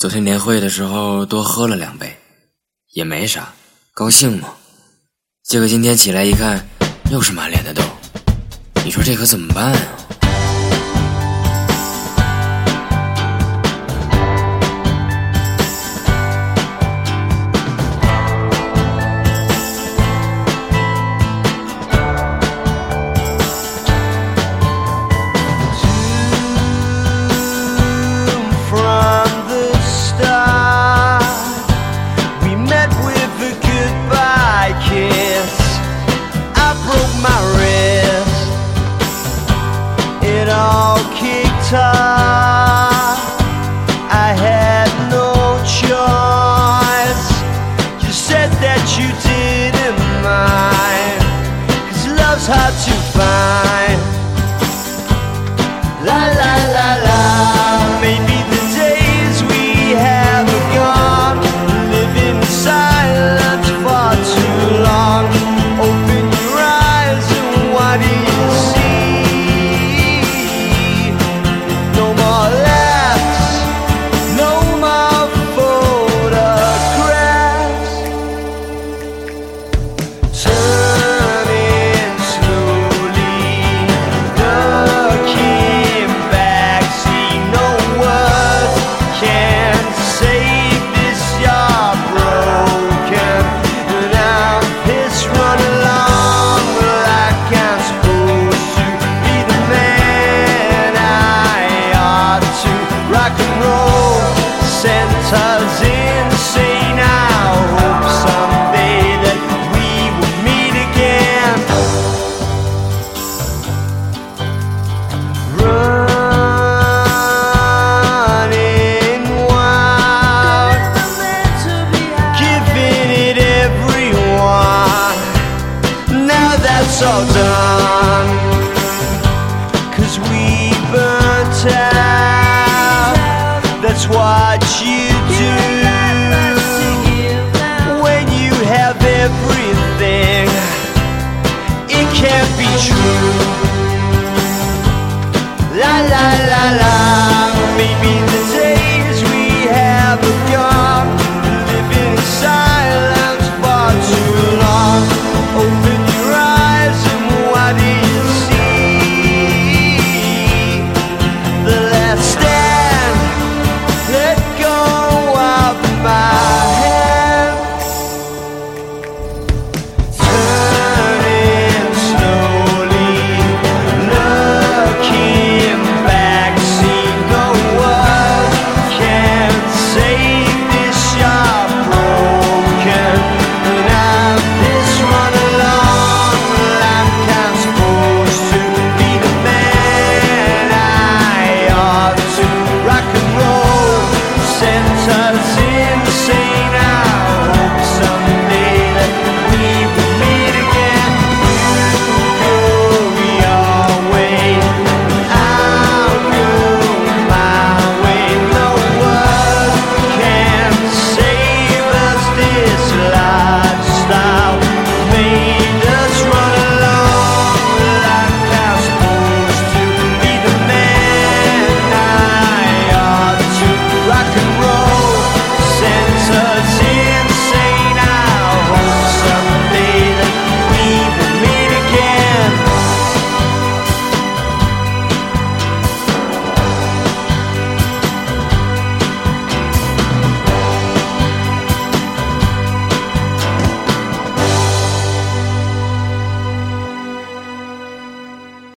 昨天年会的时候多喝了两杯，也没啥，高兴嘛。结果今天起来一看，又是满脸的痘，你说这可怎么办啊？I had no choice. You said that you didn't mind. Cause love's hard to That's all done. Cause we burnt out. That's what you do. When you have everything, it can't be true. La la la la, pensar sin ser.